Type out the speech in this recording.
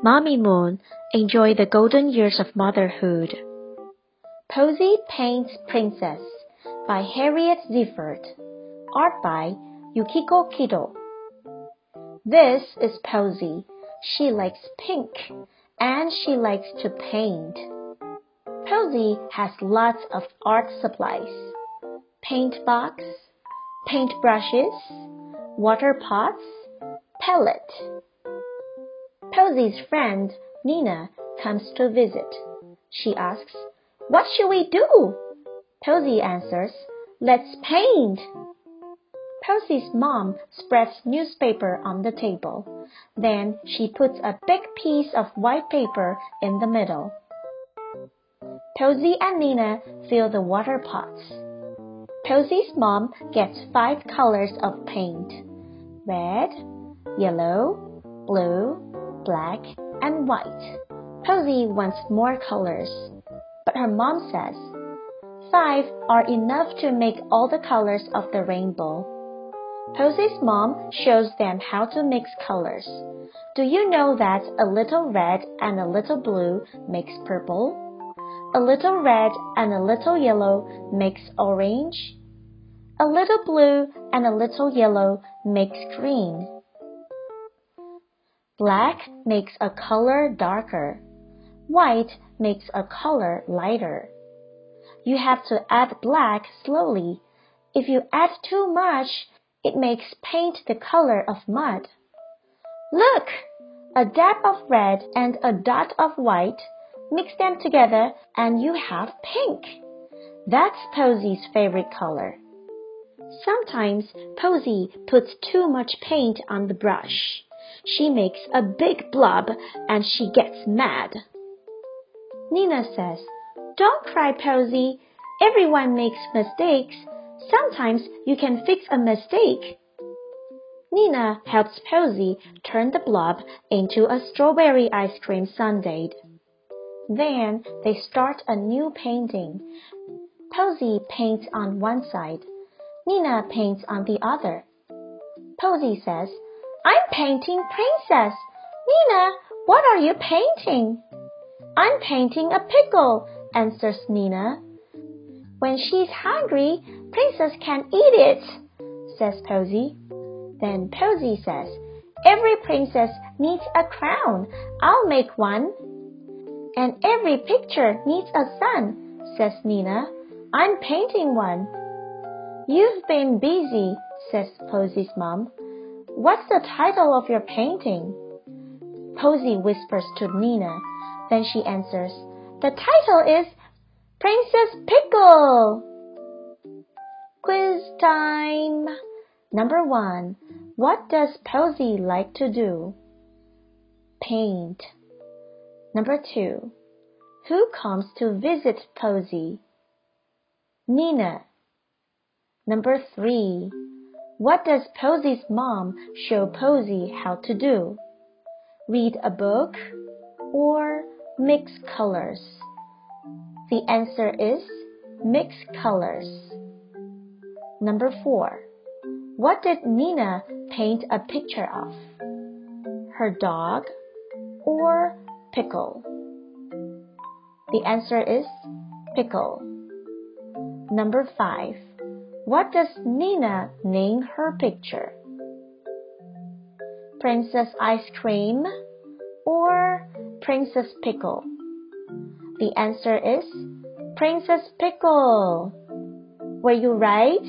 Mommy Moon, enjoy the golden years of motherhood. Posey Paints Princess by Harriet Ziefert. Art by Yukiko Kido. This is Posey. She likes pink and she likes to paint. Posey has lots of art supplies. Paint box, paint brushes, water pots, palette. Posey's friend, Nina, comes to visit. She asks, What should we do? Posey answers, Let's paint. Posey's mom spreads newspaper on the table. Then she puts a big piece of white paper in the middle. Posey and Nina fill the water pots. Posey's mom gets five colors of paint red, yellow, blue, black, and white. Posey wants more colors, but her mom says five are enough to make all the colors of the rainbow. Posey's mom shows them how to mix colors. Do you know that a little red and a little blue makes purple? A little red and a little yellow makes orange? A little blue and a little yellow makes green. Black makes a color darker. White makes a color lighter. You have to add black slowly. If you add too much, it makes paint the color of mud. Look! A dab of red and a dot of white. Mix them together and you have pink. That's Posey's favorite color. Sometimes Posey puts too much paint on the brush she makes a big blob and she gets mad. Nina says, Don't cry, Posey. Everyone makes mistakes. Sometimes you can fix a mistake. Nina helps Posey turn the blob into a strawberry ice cream sundae. Then they start a new painting. Posey paints on one side. Nina paints on the other. Posey says, I'm painting Princess. Nina, what are you painting? I'm painting a pickle, answers Nina. When she's hungry, Princess can eat it, says Posey. Then Posey says, Every princess needs a crown. I'll make one. And every picture needs a sun, says Nina. I'm painting one. You've been busy, says Posey's mom. What's the title of your painting? Posey whispers to Nina. Then she answers, The title is Princess Pickle. Quiz time. Number one. What does Posey like to do? Paint. Number two. Who comes to visit Posey? Nina. Number three. What does Posey's mom show Posey how to do? Read a book or mix colors? The answer is mix colors. Number four. What did Nina paint a picture of? Her dog or pickle? The answer is pickle. Number five. What does Nina name her picture? Princess Ice Cream or Princess Pickle? The answer is Princess Pickle. Were you right?